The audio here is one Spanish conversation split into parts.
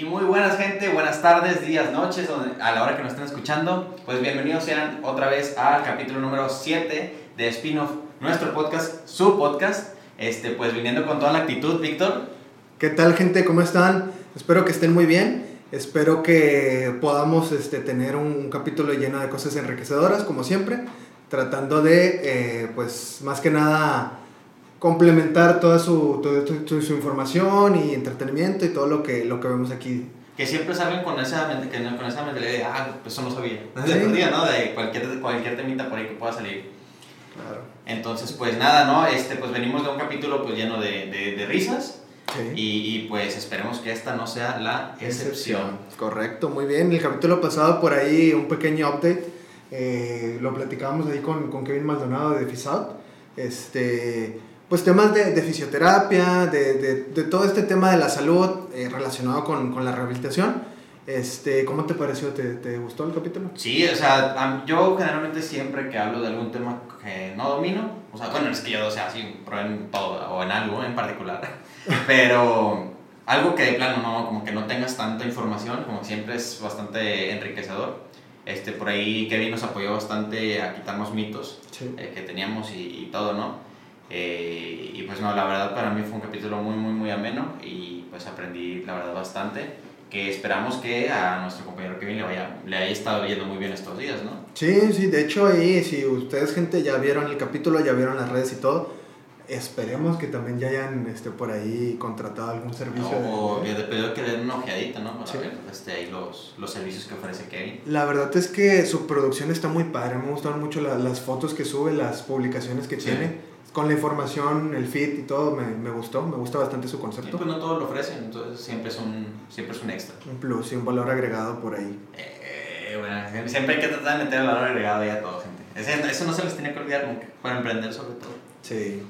Y muy buenas gente, buenas tardes, días, noches, a la hora que nos estén escuchando. Pues bienvenidos sean otra vez al capítulo número 7 de Spin-off, nuestro podcast, su podcast. Este, pues viniendo con toda la actitud, Víctor. ¿Qué tal gente? ¿Cómo están? Espero que estén muy bien. Espero que podamos este, tener un capítulo lleno de cosas enriquecedoras, como siempre, tratando de, eh, pues, más que nada, complementar toda su, toda su, información y entretenimiento y todo lo que, lo que vemos aquí. Que siempre salgan con esa, con esa mentalidad de, ah, pues eso no sabía. ¿Sí? día, ¿no? De cualquier, cualquier temita por ahí que pueda salir. Claro. Entonces, pues nada, ¿no? Este, pues venimos de un capítulo pues lleno de, de, de risas. Sí. Y, y, pues esperemos que esta no sea la excepción. Correcto, muy bien. El capítulo pasado por ahí un pequeño update. Eh, lo platicábamos ahí con, con Kevin Maldonado de FISAUT. Este pues temas de, de fisioterapia, de, de, de, todo este tema de la salud eh, relacionado con, con, la rehabilitación. Este, ¿Cómo te pareció? ¿Te, ¿Te, gustó el capítulo? Sí, o sea, yo generalmente siempre que hablo de algún tema que no domino, o sea, bueno, es que yo, o sea, sí, en todo o en algo en particular, pero algo que de plano no, como que no tengas tanta información, como siempre es bastante enriquecedor. Este, por ahí Kevin nos apoyó bastante a quitarnos mitos sí. eh, que teníamos y, y todo, ¿no? Eh, y pues no, la verdad para mí fue un capítulo muy, muy, muy ameno y pues aprendí la verdad bastante que esperamos que a nuestro compañero Kevin le, vaya, le haya estado yendo muy bien estos días, ¿no? Sí, sí, de hecho ahí, si ustedes gente ya vieron el capítulo, ya vieron las redes y todo, esperemos que también ya hayan este, por ahí contratado algún servicio. O de, pedido que den una ojeadita, ¿no? Para sí. ver este, ahí los, los servicios que ofrece Kevin. La verdad es que su producción está muy padre, me gustaron mucho la, las fotos que sube, las publicaciones que sí. tiene con la información, el fit y todo, me, me, gustó, me gusta bastante su concepto. Sí, pues no todo lo ofrecen, entonces siempre es un, siempre es un extra. Un plus y un valor agregado por ahí. Eh, bueno, siempre hay que tratar de meter el valor agregado ahí a toda gente. Eso no se les tiene que olvidar nunca, para emprender sobre todo. Sí.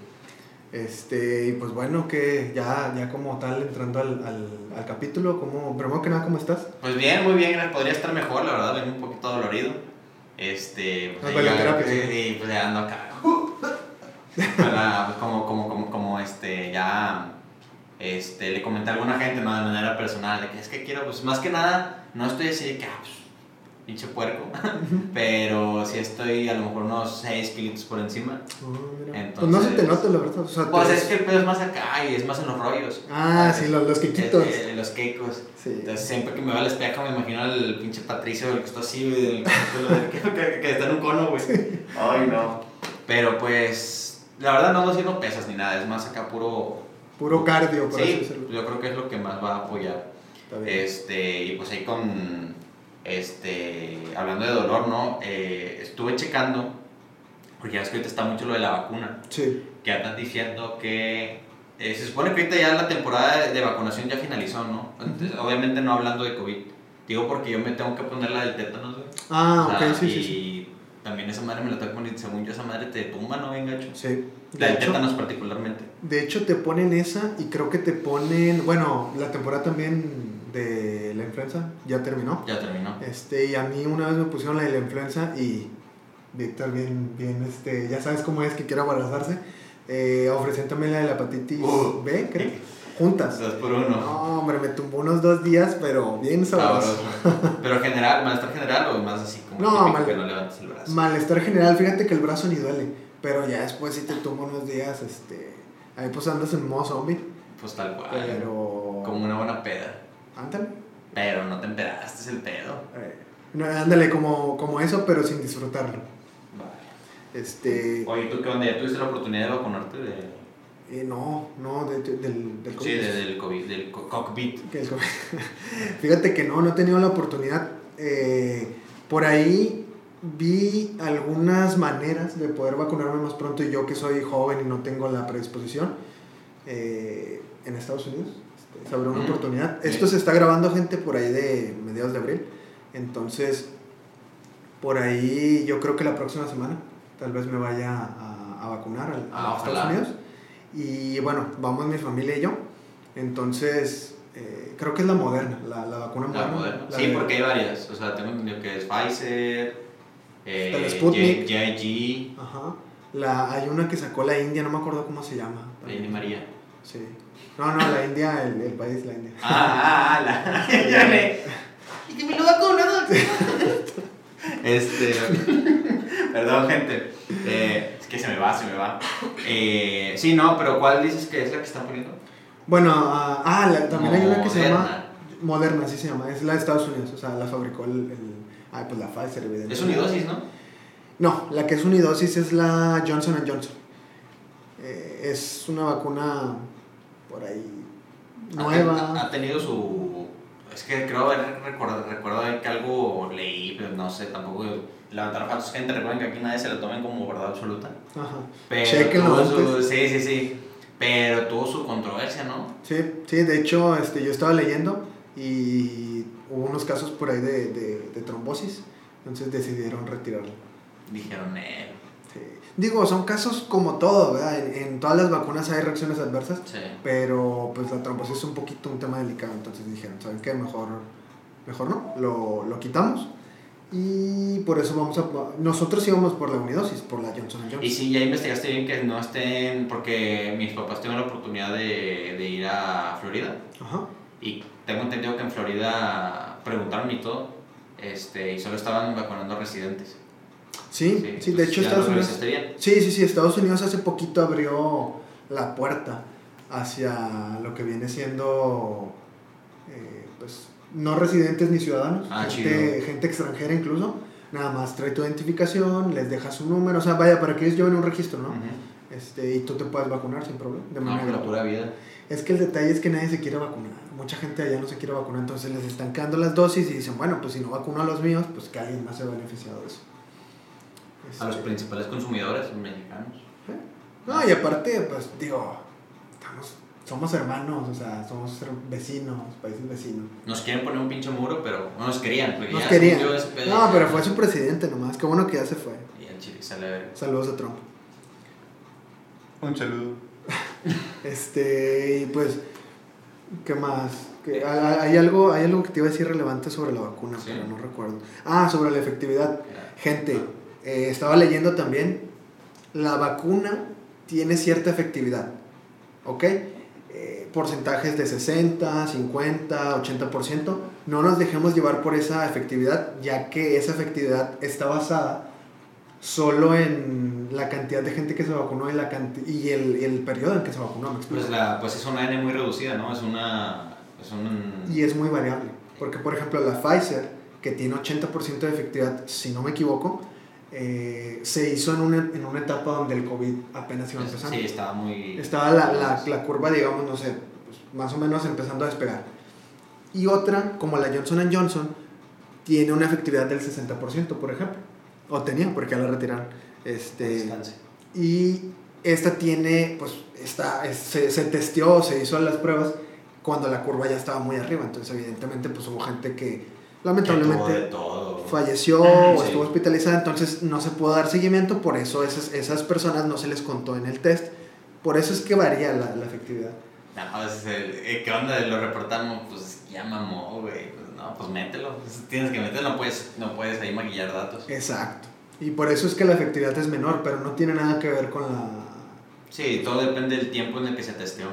Este, y pues bueno, que ya, ya como tal, entrando al, al, al capítulo, como, primero que nada, ¿cómo estás? Pues bien, muy bien, podría estar mejor, la verdad, vengo un poquito dolorido. Este, pues, ahí, terapia, sí, sí, pues ya ando acá para, como, como, como, como este, ya este, le comenté a alguna gente, ¿no? De manera personal, de que es que quiero, pues más que nada, no estoy así de que, ah, pues, pinche puerco, pero si sí estoy a lo mejor unos 6 kilitos por encima. Oh, Entonces, pues no se te nota, la verdad. O sea, pues es que el pedo es más acá y es más en los rollos. Ah, sí, los, los quequitos. Eh, eh, los quecos. Sí. Entonces siempre que me veo al espejo me imagino al pinche Patricio, el que está así, el, que, que, que, está en un cono, güey. Ay, no. Pero pues la verdad no ando haciendo pesas ni nada, es más acá puro... Puro cardio, por sí, yo creo que es lo que más va a apoyar. Este, y pues ahí con, este, hablando de dolor, ¿no? Eh, estuve checando, porque ya es que ahorita está mucho lo de la vacuna. Sí. Que andan diciendo que eh, se supone que ahorita ya la temporada de, de vacunación ya finalizó, ¿no? Entonces. Obviamente no hablando de COVID. Digo porque yo me tengo que poner la del tétanos. Ah, o sea, ok, sí, y, sí, sí también esa madre me la que poner, según yo esa madre te tumba, ¿no? Bien gacho. Sí. La de tétanos particularmente. De hecho te ponen esa y creo que te ponen, bueno, la temporada también de la influenza ya terminó. Ya terminó. Este, y a mí una vez me pusieron la de la influenza y Víctor bien, bien, este, ya sabes cómo es que quiere abrazarse. Eh, ofrecían también la de la hepatitis uh, B, creo. Juntas. Dos por uno. No, hombre, me tumbó unos dos días, pero bien sabroso. pero general, malestar general o más así como no, mal, que no levantas el brazo. Malestar general, fíjate que el brazo ni duele. Pero ya después si te tumbo unos días, este. Ahí pues andas en modo zombie. Pues tal cual. Pero. Como una buena peda. Ándale. Pero no te empedaste, es el pedo. Eh, no, ándale, como, como eso, pero sin disfrutarlo. Vale. Este. Oye, ¿tú qué onda? ¿Ya tuviste la oportunidad de vacunarte de.? Eh, no, no, de, de, del, del COVID. Sí, de, del COVID, del cockpit. El COVID. Fíjate que no, no he tenido la oportunidad. Eh, por ahí vi algunas maneras de poder vacunarme más pronto y yo que soy joven y no tengo la predisposición eh, en Estados Unidos. Este, se abrió una mm. oportunidad. Esto se está grabando gente por ahí de mediados de abril. Entonces, por ahí yo creo que la próxima semana tal vez me vaya a, a vacunar a, a ah, Estados. Unidos. Y bueno, vamos mi familia y yo. Entonces, eh, creo que es la moderna, la, la vacuna la moderna. moderna. La sí, de, porque hay varias. O sea, tengo entendido que es Pfizer, eh, el Sputnik. JIG. Ajá. La, hay una que sacó la India, no me acuerdo cómo se llama. La India María. Sí. No, no, la India, el, el país, la India. Ah, ah, la. ya me. Y que me lo vacuno, Este. Perdón, gente. Eh, que se me va, se me va. Eh, sí, no, pero ¿cuál dices que es la que están poniendo? Bueno, ah, ah, la- también hay una que se llama Moderna. Así se llama. Es la de Estados Unidos, o sea, la fabricó el. el ah, pues la Pfizer, evidentemente. Es unidosis, ¿no? No, la que es unidosis es la Johnson Johnson. Eh, es una vacuna por ahí Ha, ha nueva. tenido su. Es que creo haber recuerdo, recuerdo que algo leí, pero no sé, tampoco levantar falsos. Gente, recuerden que aquí nadie se lo tomen como verdad absoluta. Ajá. Pero tuvo su, sí, sí, sí. Pero tuvo su controversia, ¿no? Sí, sí, de hecho, este, yo estaba leyendo y hubo unos casos por ahí de, de, de trombosis, entonces decidieron retirarlo. Dijeron, eh. Sí. Digo, son casos como todo, ¿verdad? En, en todas las vacunas hay reacciones adversas, Sí. pero pues la trombosis es un poquito un tema delicado, entonces dijeron, ¿saben qué? Mejor, mejor no, lo, lo quitamos y por eso vamos a... Nosotros íbamos por la unidosis, por la Johnson Johnson. Y sí, ya investigaste bien que no estén, porque mis papás tuvieron la oportunidad de, de ir a Florida Ajá. y tengo entendido que en Florida preguntaron y todo, este, y solo estaban vacunando residentes. Sí, sí, de pues hecho Estados Unidos... Sí, sí, sí, Estados Unidos hace poquito abrió la puerta hacia lo que viene siendo, eh, pues, no residentes ni ciudadanos, Ah, gente, extranjera incluso, nada más trae tu identificación, les dejas su número, o sea, vaya, para que ellos lleven un registro, ¿no? Este, y tú te puedes vacunar sin problema, de No, manera la gratuita. pura vida. Es que el detalle es que nadie se quiere vacunar, mucha gente allá no se quiere vacunar, entonces les están quedando las dosis y dicen, bueno, pues si no vacuno a los míos, pues que alguien más se ha beneficiado de eso. A los Este, principales consumidores mexicanos. No, y aparte, pues digo, estamos, somos hermanos, o sea, somos vecinos, países vecinos. Nos quieren poner un pinche muro, pero no nos querían. Porque Nos ya querían. pedo No, pero fue su presidente nomás, qué bueno que ya se fue. Y el chile sale a ver. Saludos a Trump. Un saludo. Este, y pues, ¿qué más? Que hay, hay algo, hay algo que te iba a decir relevante sobre la vacuna, Sí. pero no recuerdo. Ah, sobre la efectividad. Gente, eh, estaba leyendo también, la vacuna tiene cierta efectividad, ¿ok? Porcentajes de 60, 50, 80%. No nos dejemos llevar por esa efectividad, ya que esa efectividad está basada solo en la cantidad de gente que se vacunó y, la y el, el periodo en que se vacunó, ¿me? Pues, la, pues es una N muy reducida, ¿no? Es una. Es un. Y es muy variable. Porque, por ejemplo, la Pfizer, que tiene 80% de efectividad, si no me equivoco, eh, se hizo en una, en una etapa donde el COVID apenas iba empezando. Sí, estaba muy. Estaba la, la, la curva, digamos, no sé, pues, más o menos empezando a despegar. Y otra, como la Johnson Johnson, tiene una efectividad del 60%, por ejemplo. O tenía, porque la retiraron. Este, y esta tiene, pues, esta, es- se, se testeó, se hizo las pruebas cuando la curva ya estaba muy arriba. Entonces, evidentemente, pues hubo gente que lamentablemente todo. falleció o Sí. estuvo hospitalizada. Entonces, no se pudo dar seguimiento. Por eso, esas, esas personas no se les contó en el test. Por eso es que varía la, la efectividad. No, es el- eh, ¿qué onda? Lo reportamos, pues ya mamó, güey. Pues no, pues mételo. Pues, tienes que meterlo, no puedes, no puedes ahí maquillar datos. Exacto. Y por eso es que la efectividad es menor, pero no tiene nada que ver con la... Sí, todo depende del tiempo en el que se testeó,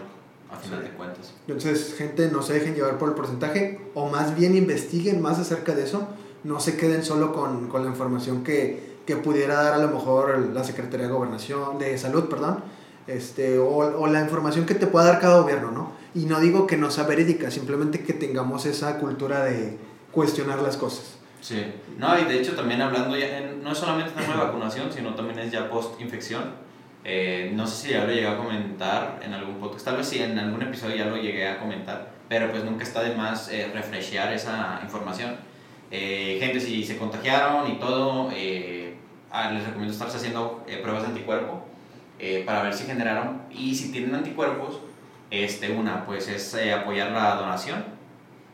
a final Sí. de cuentas. Entonces, gente, no se dejen llevar por el porcentaje, o más bien investiguen más acerca de eso. No se queden solo con, con la información que, que pudiera dar a lo mejor la Secretaría de Gobernación, de Salud, perdón, este, o, o la información que te pueda dar cada gobierno, ¿no? Y no digo que no sea verídica, simplemente que tengamos esa cultura de cuestionar las cosas. Sí. No, y de hecho también hablando ya, en- no es solamente tema de vacunación, sino también es ya post-infección. Eh, no sé si ya lo llegué a comentar en algún podcast, tal vez sí, en algún episodio ya lo llegué a comentar, pero pues nunca está de más eh, esa información. Eh, gente, si se contagiaron y todo, eh, ah, les recomiendo estarse haciendo pruebas de anticuerpo para ver si generaron y si tienen anticuerpos, este, una, pues es apoyar la donación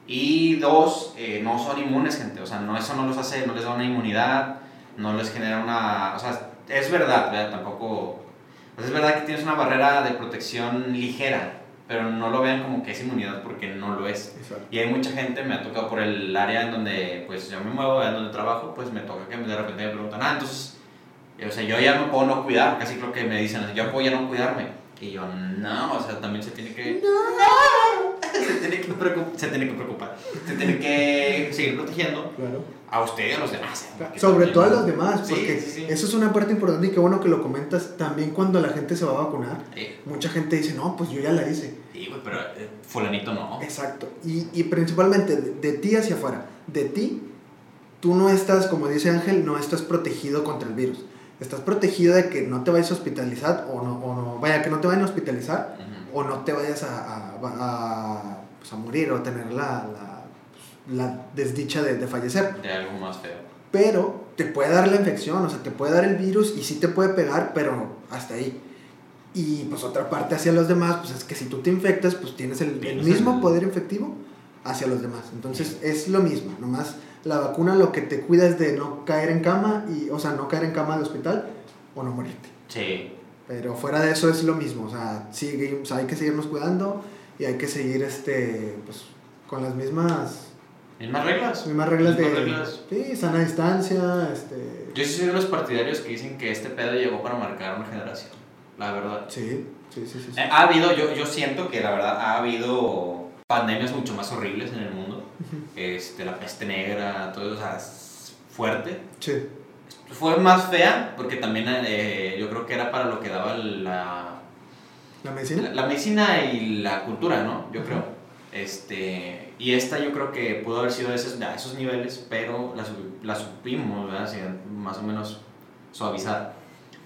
y dos, no son inmunes, gente. O sea, no, eso no los hace, no les da una inmunidad, no les genera una. O sea, es verdad, ¿verdad? Tampoco. Pues es verdad que tienes una barrera de protección ligera, pero no lo vean como que es inmunidad porque no lo es. Exacto. Y hay mucha gente, me ha tocado por el área en donde pues yo me muevo, en donde trabajo, pues me toca que de repente me preguntan, ah, entonces, o sea, yo ya no puedo no cuidar, casi creo que me dicen, yo puedo ya no cuidarme. Y yo, no, o sea, también se tiene que... ¡No! se, tiene que preocup- se tiene que preocupar. Se tiene que seguir protegiendo Claro. A usted y a los demás. que Sobre todo a los demás, porque sí, sí. eso es una parte importante y qué bueno que lo comentas. También cuando la gente se va a vacunar, mucha gente dice, no, pues yo ya la hice. sí, güey, pero eh, fulanito no. Exacto. Y, y principalmente de, de ti hacia afuera. De ti, tú no estás, como dice Ángel, no estás protegido contra el virus. Estás protegido de que no te vayas a hospitalizar o no, o no vaya, que no te vayan a hospitalizar o no te vayas a, a, a, pues, a morir o tener la, la, la desdicha de, de fallecer. De algo más feo. Pero te puede dar la infección, o sea, te puede dar el virus y sí te puede pegar, pero hasta ahí. Y pues otra parte hacia los demás, pues es que si tú te infectas, pues tienes el, el mismo el- poder infectivo hacia los demás. Entonces es lo mismo, nomás la vacuna lo que te cuida es de no caer en cama, y, o sea, no caer en cama de hospital o no morirte. Sí. Pero fuera de eso es lo mismo, o sea, sigue, o sea, hay que seguirnos cuidando y hay que seguir este, pues, con las mismas, Mismas reglas. mismas reglas de reglas. Sí, sana distancia, este... Yo sí soy de los partidarios que dicen que este pedo llegó para marcar una generación. La verdad. Sí, sí, sí, sí. sí. Eh, Ha habido, yo, yo siento que la verdad ha habido pandemias mucho más horribles en el mundo. Este, la peste negra, todo eso, o sea, es fuerte. Sí, Fue más fea porque también eh, yo creo que era para lo que daba la, la medicina. la, la medicina y la cultura, ¿no? Yo Ujú. creo. Este, y esta yo creo que pudo haber sido de esos, niveles, pero la, la supimos, ¿verdad? Así, más o menos suavizar.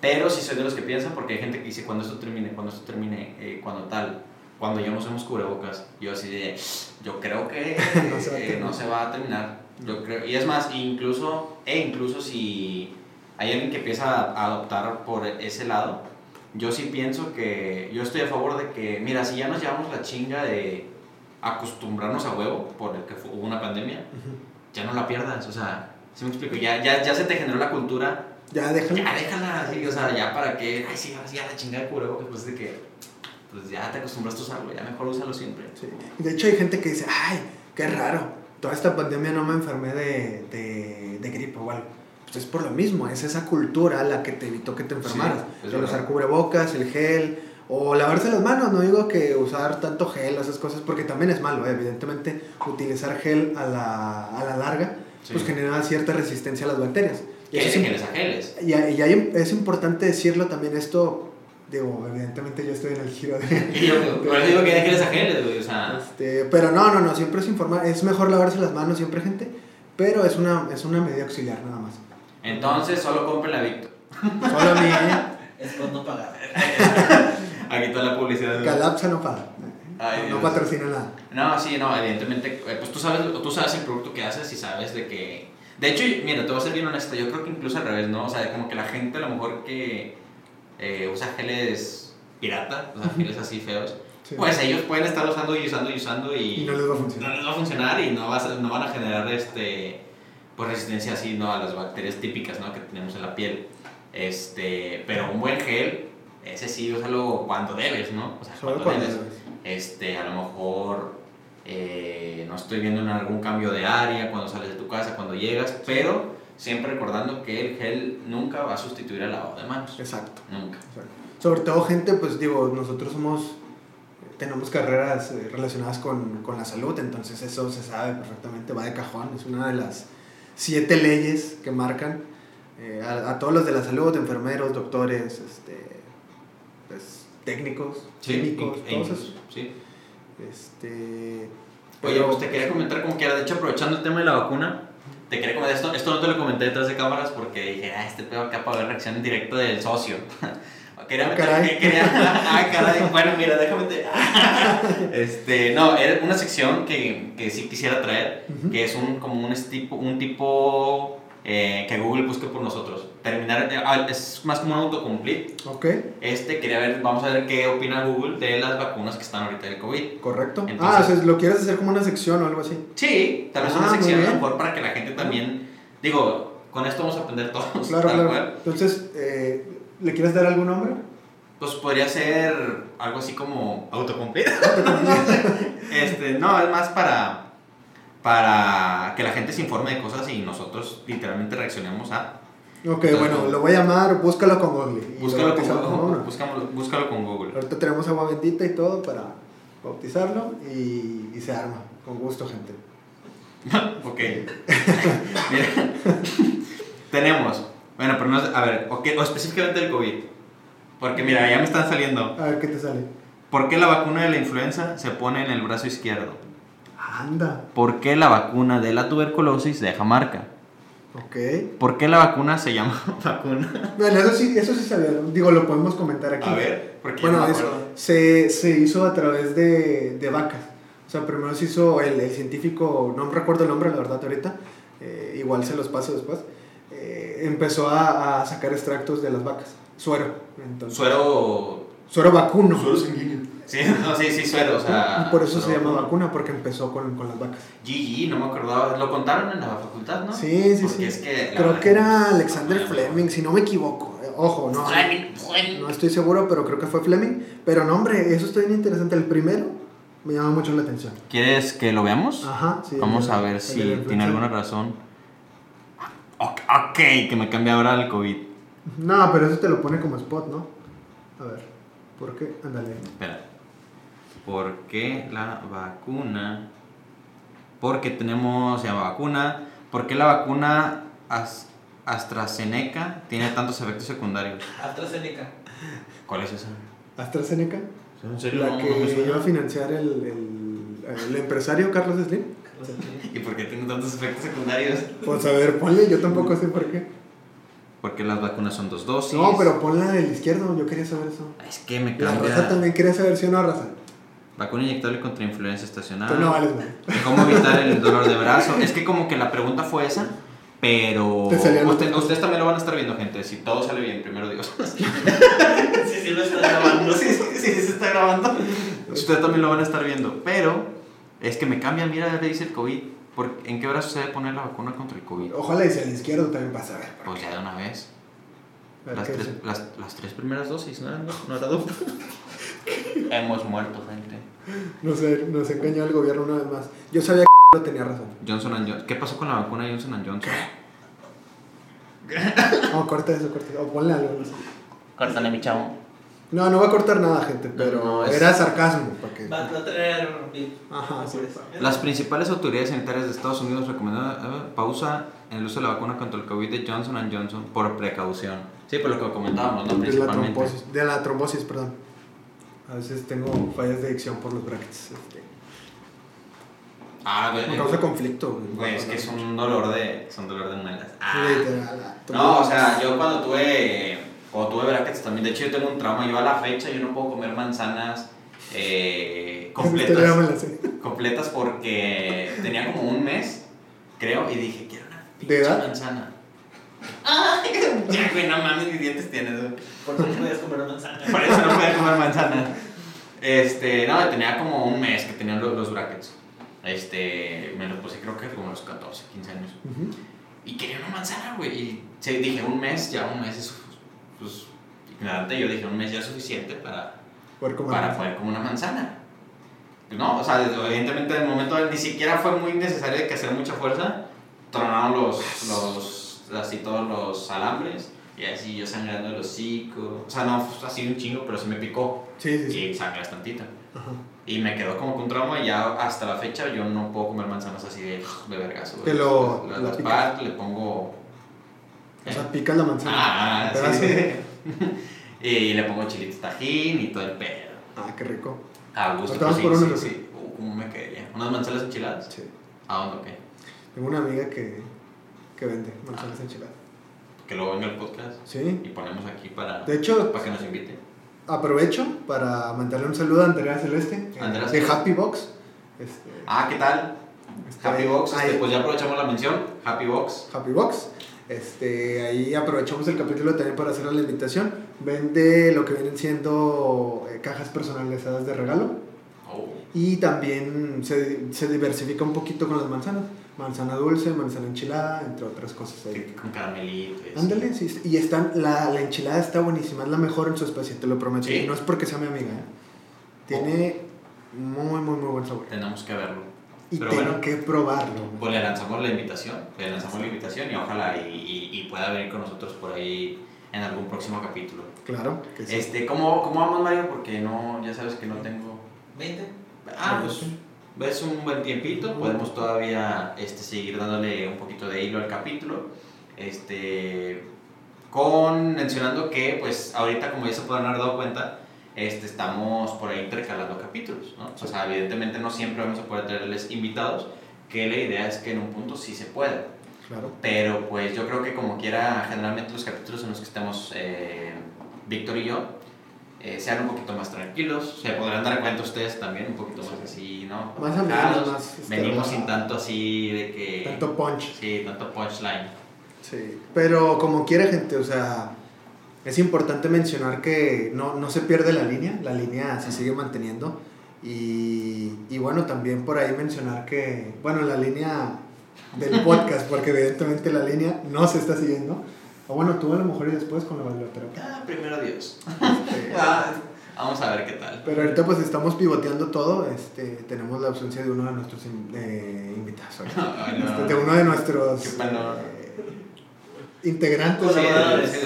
Pero sí soy de los que piensan, porque hay gente que dice, cuando esto termine, cuando esto termine, eh, cuando tal, cuando ya no usemos cubrebocas, yo así de, yo creo que No se va a eh, terminar. no se va a terminar. Yo creo, y es más, incluso, e incluso si hay alguien que empieza a adoptar por ese lado, yo sí pienso que, yo estoy a favor de que, mira, si ya nos llevamos la chinga de acostumbrarnos a huevo por el que fue- hubo una pandemia, Ujú. ya no la pierdas, o sea, si me explico, ya, ya, ya se te generó la cultura Ya, déjalo. ya déjala, sí, o sea, ya para qué, ay, sí, sí, ya la chingada de cubrebocas, pues de que, pues ya te acostumbraste a usarlo, ya mejor úsalo siempre. Sí. De hecho hay gente que dice, ay, qué raro, toda esta pandemia no me enfermé de, de, de gripe o algo. Pues es por lo mismo, es esa cultura la que te evitó que te enfermaras. es el usar cubrebocas, el gel, o lavarse las manos, no digo que usar tanto gel, esas cosas, porque también es malo, ¿eh? evidentemente utilizar gel a la, a la larga, Sí. pues genera cierta resistencia a las bacterias. Y eso es geles a geles. Y, y ahí es importante decirlo también esto, digo, evidentemente yo estoy en el giro de... Y yo, por eso digo que ya geles a geles, güey, o sea, Este, pero no, no, no, siempre es informar, es mejor lavarse las manos siempre, gente, pero es una, es una medida auxiliar nada más. entonces solo compren la Victor. Solo a mí, ¿eh? Es por no pagar. Toda la publicidad. Calapsa no paga, Ay, no, patrocina nada. No, sí, no, evidentemente, eh, pues tú sabes, tú sabes el producto que haces y sabes de que... De hecho, mira, te voy a ser bien honesto, yo creo que incluso al revés, ¿no? O sea, como que la gente a lo mejor que eh, usa geles pirata, o sea, geles así feos, Sí. pues ellos pueden estar usando y usando y usando y... Y no les va a funcionar. No les va a funcionar y no, vas a- no van a generar este, pues resistencia así, ¿no? A las bacterias típicas, ¿no? Que tenemos en la piel. Este, pero un buen gel, ese sí, úsalo cuando debes, ¿no? O sea, cuando cuando debes debes. este, a lo mejor eh, no estoy viendo en algún cambio de área cuando sales de tu casa, cuando llegas, pero siempre recordando que el gel nunca va a sustituir el lavado de manos. Exacto. Nunca. exacto. Sobre todo gente, pues digo, nosotros somos, tenemos carreras eh, relacionadas con, con la salud, entonces eso se sabe perfectamente, va de cajón, es una de las siete leyes que marcan eh, a, a todos los de la salud, enfermeros, doctores, este, pues, técnicos, químicos, todos esos. sí. Este, Oye, pues te quería comentar como que era, de hecho aprovechando el tema de la vacuna, te quería comentar esto, esto no te lo comenté detrás de cámaras porque dije, ah, este pedo acá para ver reacción en directo del socio. Quería Ah, meter, caray. quería, ah, caray, bueno, mira, déjame te... Este, no, era una sección que, que sí quisiera traer, que es un, como un tipo, un tipo eh, que Google busque por nosotros. Terminar, eh, ah, es más como un autocomplete. Ok, Este, quería ver, vamos a ver qué opina Google de las vacunas que están ahorita del COVID. correcto. ah, Entonces- o sea, lo quieres hacer como una sección o algo así. Sí, tal vez Ah, una sección a lo bien. mejor para que la gente también, digo, con esto vamos a aprender todos. Claro, claro. cual. Entonces, eh, ¿le quieres dar algún nombre? Pues podría ser algo así como autocomplete. este, no, es más para, para que la gente se informe de cosas y nosotros literalmente reaccionemos a. Ok, Entonces, bueno, no. lo voy a llamar, búscalo con Google. Búscalo con, uno. búscalo, búscalo con Google. Ahorita tenemos agua bendita y todo para bautizarlo y, y se arma. Con gusto, gente. ok. Mira. Tenemos. Bueno, pero no es- A ver, o específicamente el COVID. Porque mira, ya me están saliendo. A ver qué te sale. ¿Por qué la vacuna de la influenza se pone en el brazo izquierdo? Anda. ¿Por qué la vacuna de la tuberculosis deja marca? Ok. ¿Por qué la vacuna se llama vacuna? Bueno, eso sí, eso sí sabía. Digo, lo podemos comentar aquí. A ver, porque Bueno, no eso se, se hizo a través de, de vacas. O sea, primero se hizo el, el científico, no recuerdo el nombre, la verdad, ahorita. eh, igual se los paso después. eh, empezó a, a sacar extractos de las vacas. Suero. Entonces, Suero. suero vacuno. Suero sanguíneo. Sí, no, sí, sí, suero, o sea. y por eso se llama vacuna, porque empezó con, con las vacas. GG, no me acordaba. Lo contaron en la facultad, ¿no? Sí, sí, Porque sí. es que la Creo verdad que era Alexander Fleming, si no me equivoco. Ojo, no. Fleming, Fleming. No estoy seguro, pero creo que fue Fleming. Pero no, hombre, eso está bien interesante. El primero me llama mucho la atención. ¿Quieres que lo veamos? Ajá, sí. Vamos a ver el si tiene alguna razón. Ok, que me cambie ahora el COVID. No, pero eso te lo pone como spot, ¿no? A ver, ¿por qué? Ándale. Espera. ¿Por qué la vacuna? Porque tenemos, se llama vacuna. ¿Por qué la vacuna As- AstraZeneca tiene tantos efectos secundarios? AstraZeneca. ¿Cuál es esa? AstraZeneca, ¿En serio? la No, que no iba a financiar el, el, el empresario Carlos Slim. ¿Y por qué tiene tantos efectos secundarios? Pues a ver, ponle, yo tampoco sé por qué. Porque las vacunas son dos dosis. No, pero ponla del izquierdo, yo quería saber eso. Es que me La cambia. raza también quería saber si o no raza. Vacuna inyectable contra influenza estacional. Tú no vales, man. ¿Cómo evitar el dolor de brazo? Es que como que la pregunta fue esa, pero usted- ustedes también lo van a estar viendo, gente. Si todo sale bien, primero Dios. Sí, sí, lo estás grabando. sí, sí, sí, se está grabando. Ustedes también lo van a estar viendo, pero es que me cambia, mira, le dice el COVID. ¿Por- ¿En qué brazo se debe poner la vacuna contra el COVID? Ojalá y sea el izquierdo también para saber. Pues ya de una vez. A ver Las tres, dice. las, las tres primeras dosis, ¿no? No, no era. Hemos muerto, gente. Nos, nos engañó el gobierno una vez más. Yo sabía que tenía razón. Johnson Johnson. ¿Qué pasó con la vacuna de Johnson Johnson? No, corta eso, corta eso. O ponle algo, no sé. Córtale, mi chavo. No, no va a cortar nada, gente, pero no, es- era sarcasmo. Porque... Va, a tener. bip. Ajá, sí. Las principales autoridades sanitarias de Estados Unidos recomendaron eh, pausa en el uso de la vacuna contra el COVID de Johnson Johnson por precaución. Sí, por lo que comentábamos, ¿no? De la Principalmente. trombosis, de la trombosis, perdón. A veces tengo fallas de dicción por los brackets. Este, Ah, me causa conflicto. güey. Es que es un dolor de, es un dolor de muelas. Ah. Ah, No, o sea, yo cuando tuve, cuando tuve brackets también, de hecho yo tengo un trauma, yo a la fecha yo no puedo comer manzanas eh, me completas, completas porque tenía como un mes, creo, y dije, quiero una ¿De pinche manzana. Ya, güey, no mames, ni dientes tienes, güey. Por eso no puedes comer manzana. Por eso no podía comer manzana. Este, no, tenía como un mes que tenía los, los brackets. Este, me los puse creo que como a los 14, 15 años. Ujú. Y quería una manzana, güey. Y sí, dije, un mes, ya un mes es, pues, ignorante, yo dije, un mes ya es suficiente para, Poder comer. para poder comer una manzana. No, o sea, evidentemente en el momento ni siquiera fue muy necesario de que hacer mucha fuerza. Tronaron los, los, así todos los alambres. Y así yo sangrando el hocico. O sea, no fue así un chingo, pero sí me picó. Sí, sí, sí. Y sangras tantito. Ajá. Y me quedó como con trauma y ya hasta la fecha yo no puedo comer manzanas así de, de vergazo. Te lo- Las, la parto, le pongo... O sea, picas la manzana. Ah, sí. y le pongo chilito tajín y todo el pedo. Ah, qué rico. A gusto. Pues, por sí, uno, sí, ¿no? sí. Uh, ¿Cómo me quedaría? ¿Unas manzanas enchiladas? Sí. ¿A dónde qué? Tengo una amiga que, que vende manzanas enchiladas. Que luego venga el podcast Sí. y ponemos aquí para, De hecho, para que nos invite. aprovecho para mandarle un saludo a Andrea Celeste eh, Andrea de. Happy Box. Este, Ah, ¿qué tal? Happy Box, este, pues ya aprovechamos la mención. Happy Box. Happy Box. Este, ahí aprovechamos el capítulo también para hacer la invitación. Vende lo que vienen siendo eh, cajas personalizadas de regalo. Oh. Y también se, se diversifica un poquito con las manzanas. Manzana dulce, manzana enchilada, entre otras cosas. ahí. Con caramelito. Ándale, sí, y están, la, la enchilada está buenísima, es la mejor en su especie, te lo prometo. Sí. Y no es porque sea mi amiga, ¿eh? Tiene muy, muy, muy buen sabor. Tenemos que verlo. Y Pero tengo bueno. que probarlo. Pues le lanzamos la invitación, le lanzamos la invitación y ojalá y, y- y pueda venir con nosotros por ahí en algún próximo capítulo. Claro que sí. Este, ¿cómo, ¿Cómo vamos, Mario? Porque no, ya sabes que no tengo... 20. Ah, pues ves un buen tiempito, podemos todavía este, seguir dándole un poquito de hilo al capítulo. Este, con mencionando que, pues, ahorita, como ya se pueden haber dado cuenta, este, estamos por ahí intercalando capítulos, ¿no? O sea, evidentemente no siempre vamos a poder tenerles invitados, que la idea es que en un punto sí se pueda. Claro. Pero pues yo creo que como quiera, generalmente los capítulos en los que estemos eh, Víctor y yo, eh, sean un poquito más tranquilos, se podrán dar cuenta ustedes también un poquito más así, ¿no? Más Relajados. más, este, Venimos sin tanto así de que... Tanto punch. Sí, tanto punchline. Sí, pero como quiera gente, o sea, es importante mencionar que no, no se pierde la línea, la línea se sigue manteniendo. Y, y bueno, también por ahí mencionar que, bueno, la línea del podcast, porque evidentemente la línea no se está siguiendo. O bueno, tú a lo mejor y después con la bailoterapia. Ah, primero Dios. Vamos a ver qué tal. Pero ahorita pues estamos pivoteando todo, este, tenemos la ausencia de uno de nuestros in- eh, invitados, no. Este, de uno de nuestros integrantes. Colaboradores. de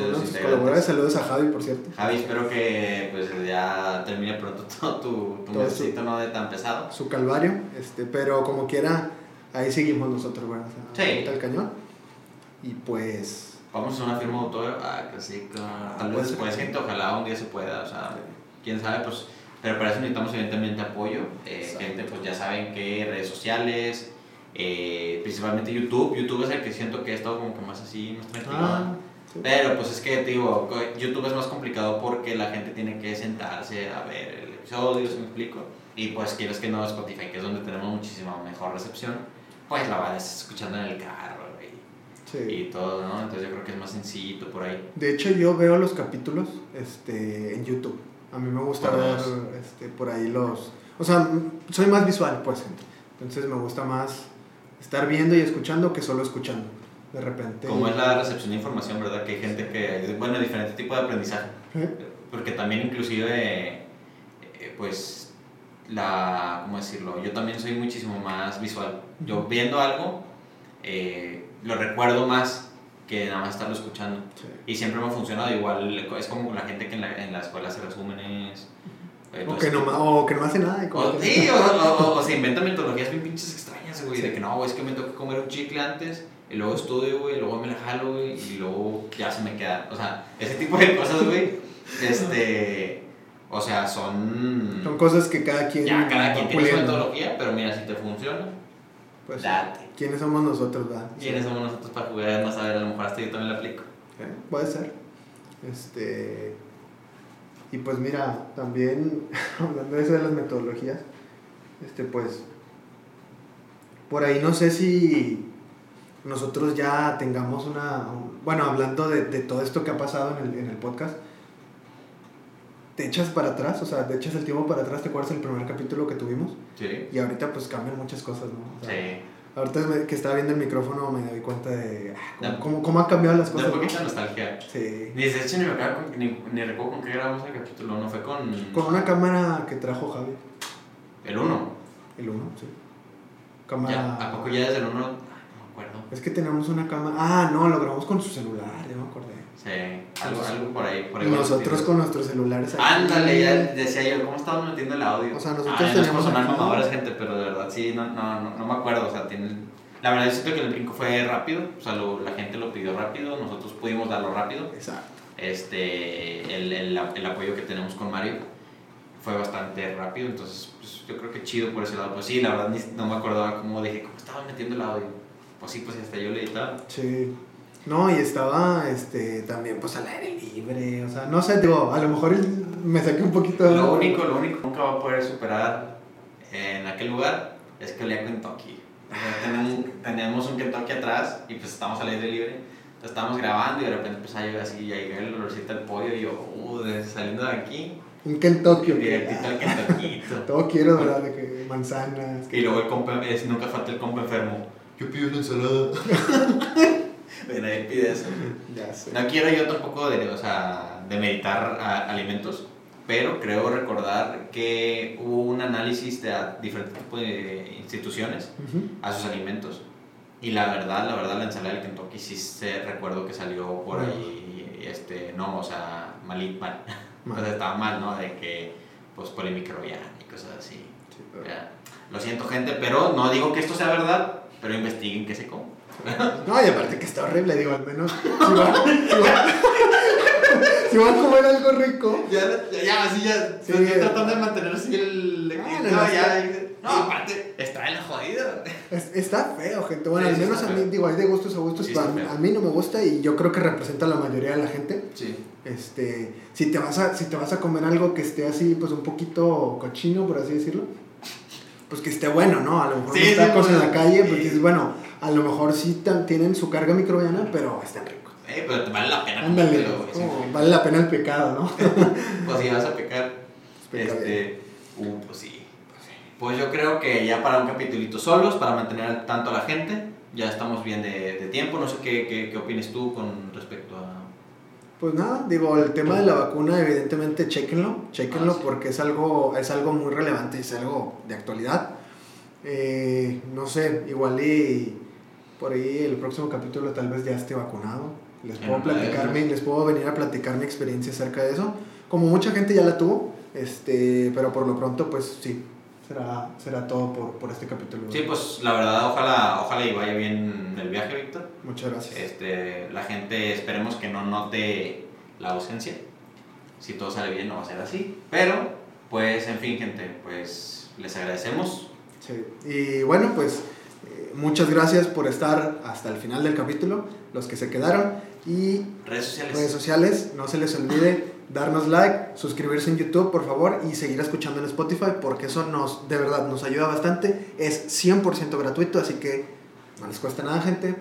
de de colaboradores, saludos a Javi, por cierto. Javi, espero que pues ya termine pronto todo tu, tu Todo no de tan pesado. Su calvario, este, pero como quiera, ahí seguimos nosotros, ¿verdad? O sea, Sí. el cañón. Y pues, Vamos a hacer una firma de autor. Ah, que sí, que tal puede vez después, gente, ojalá un día se pueda. O sea, quién sabe, pues. Pero para eso necesitamos evidentemente apoyo. Eh, gente, pues ya saben que redes sociales, eh, principalmente YouTube. YouTube es el que siento que he estado como que más así, más tranquilo. ah, sí. Pero pues es que digo, YouTube es más complicado porque la gente tiene que sentarse a ver el episodio, si me explico. Y pues quieres que no Spotify, que es donde tenemos muchísima mejor recepción, pues la vas escuchando en el carro Sí. y todo, ¿no? Entonces yo creo que es más sencillito por ahí. De hecho, yo veo los capítulos este, en YouTube. A mí me gusta Por ver este, por ahí los... O sea, soy más visual, pues. Entonces me gusta más estar viendo y escuchando que solo escuchando. De repente... Como es la recepción de información, ¿verdad? Que hay gente que, bueno, diferente tipo de aprendizaje. ¿Eh? Porque también inclusive, eh, pues, la, ¿cómo decirlo? Yo también soy muchísimo más visual. Yo viendo algo, eh, lo recuerdo más que nada más estarlo escuchando. Sí. Y siempre me ha funcionado igual, es como la gente que en la, en la escuela hace resúmenes. eh, todo O que, no, o que no hace nada. O, sí, o, o- se inventan metodologías bien pinches extrañas, güey. De Sí. que no, es que me tengo que comer un chicle antes, y luego estudio, güey, luego me la jalo, güey, y luego ya se me queda. O sea, ese tipo de cosas, güey. Este. O sea, son. Son cosas que cada quien... ya, cada quien tiene su metodología, pero mira, si te funciona, Pues, date. ¿Quiénes somos nosotros, verdad? ¿Quiénes somos nosotros para jugar? No saber, a lo mejor hasta yo también la aplico. Eh, Puede ser. Este. Y pues mira, también hablando de eso de las metodologías, este pues por ahí no sé si nosotros ya tengamos una un- bueno, hablando de, de todo esto que ha pasado en el, en el podcast, te echas para atrás, o sea, te echas el tiempo para atrás, ¿te acuerdas el primer capítulo que tuvimos? Sí. Y ahorita pues cambian muchas cosas, ¿no? O sea, Sí. Ahorita que estaba viendo el micrófono me doy cuenta de ah, cómo, Da- cómo, han cambiado las Da cosas. un ¿no? poquito de nostalgia. Sí. Ni de hecho ni, me acuerdo ni, ni recuerdo con qué grabamos el capítulo, no fue con. Con una cámara que trajo Javi. El 1. El 1, sí. Cámara. Ya, ¿A poco ya desde el 1? No me acuerdo. Es que teníamos una cámara. Ah, no, lo grabamos con su celular, ya me acordé. Sí, algo, algo por ahí. Por ahí nosotros con nuestros celulares. aquí. Ándale, ya decía yo, ¿cómo estábamos metiendo el audio? O sea, nosotros ah, ya no sonar mamadores, gente, pero de verdad sí, no, no, no, no me acuerdo. O sea, tiene, la verdad, yo siento que el brinco fue rápido. O sea, lo- la gente lo pidió rápido, nosotros pudimos darlo rápido. Exacto. Este, el, el, el apoyo que tenemos con Mario fue bastante rápido. Entonces, pues, yo creo que chido por ese lado. Pues sí, la verdad, ni- no me acordaba cómo dije, ¿cómo estaba metiendo el audio? Pues sí, pues hasta yo le editaba. Sí. No, y estaba este, también pues al aire libre. O sea, no sé, digo, a lo mejor me saqué un poquito de. Lo único, lo único que nunca va a poder superar en aquel lugar es que olía Kentucky. Sea, tenemos, tenemos un Kentucky atrás y pues estamos al aire libre. Entonces estábamos grabando y de repente empezó a llegar así, a llegar el olorcito del pollo y yo, uh, saliendo de aquí, Un Kentucky. directito al Kentuckito. Todo quiero, ¿verdad? De que manzanas. Y luego el compa, es, nunca falta el compa enfermo. Yo pido una ensalada. Ven, ahí pide eso. Ya sé. No quiero yo tampoco de, o sea, de meditar a- alimentos, pero creo recordar que hubo un análisis de diferentes tipos de instituciones Ujú. a sus alimentos. Y la verdad, la verdad, la ensalada del Kentucky sí se recuerdo que salió por Bueno. ahí, este, no, o sea, mal, mal. Mal. Entonces estaba mal, ¿no? De que, pues, polimicrobiana y cosas así. Sí, pero-. Lo siento, gente, pero no digo que esto sea verdad, pero investiguen qué se come. No, y aparte que está horrible, digo, al menos si van, si van a comer algo rico. Ya, ya, ya, así ya. Sí. estoy tratando de mantener así el. Ah, no, no, no, ya. está- No, aparte, está el jodido. Es- está feo, gente. Bueno, Sí, al sí menos está a mí, digo, hay de gustos a gustos, Sí, pero a, está mí- feo. a mí no me gusta y yo creo que representa a la mayoría de la gente. Sí. Este, si te vas a, si te vas a comer algo que esté así, pues un poquito cochino, por así decirlo, pues que esté bueno, ¿no? A lo mejor Sí, unos sí, tacos pues, en la calle, pues sí. dices, bueno, a lo mejor sí tienen su carga microbiana, pero están ricos. Eh, pero te vale la pena. Ándale, sí. vale la pena el pecado, ¿no? Pues si vas a pecar. Peca Este. Uh, pues sí. Pues yo creo que ya para un capitulito solos, para mantener tanto a la gente, ya estamos bien de, de tiempo. No sé qué, qué, qué opinas tú con respecto a. Pues nada, digo, el tema de la vacuna, evidentemente, chéquenlo, chéquenlo Ah, sí. porque es algo, es algo muy relevante es algo de actualidad. Eh, no sé, igual y por ahí el próximo capítulo tal vez ya esté vacunado. Les puedo platicarme, les puedo venir a platicar mi experiencia acerca de eso. Como mucha gente ya la tuvo, este, pero por lo pronto, pues sí, será, será todo por, por este capítulo. Sí, pues la verdad, ojalá, ojalá y vaya bien el viaje, Víctor. Muchas gracias. Este, la gente esperemos que no note la ausencia. Si todo sale bien, no va a ser así. Pero, pues, en fin, gente, pues les agradecemos. Sí. Y bueno, pues muchas gracias por estar hasta el final del capítulo, los que se quedaron. Y Redes sociales. redes sociales, no se les olvide darnos like, suscribirse en YouTube, por favor, y seguir escuchando en Spotify, porque eso nos, de verdad, nos ayuda bastante. Es 100% gratuito, así que no les cuesta nada, gente.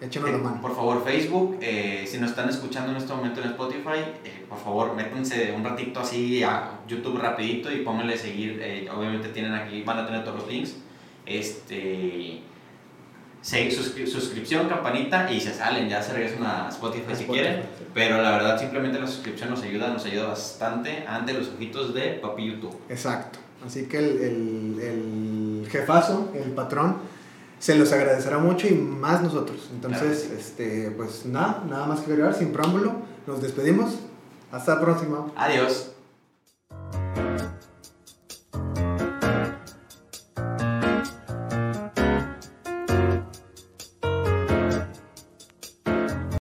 Échenos la Eh, mano. Por favor, Facebook, eh, si nos están escuchando en este momento en Spotify, eh, por favor, métanse un ratito así a YouTube rapidito y pónganle seguir. eh, obviamente tienen aquí, van a tener todos los links. Este, se- suscri- suscripción, campanita y se salen, ya se regresan a Spotify si Spotify, quieren. Pero la verdad, simplemente la suscripción nos ayuda, nos ayuda bastante ante los ojitos de Papi YouTube. Exacto. Así que el, el, el jefazo, el patrón, se los agradecerá mucho y más nosotros. Entonces, Claro. este, pues nada, nada más que agregar, sin preámbulo. Nos despedimos. Hasta la próxima. Adiós.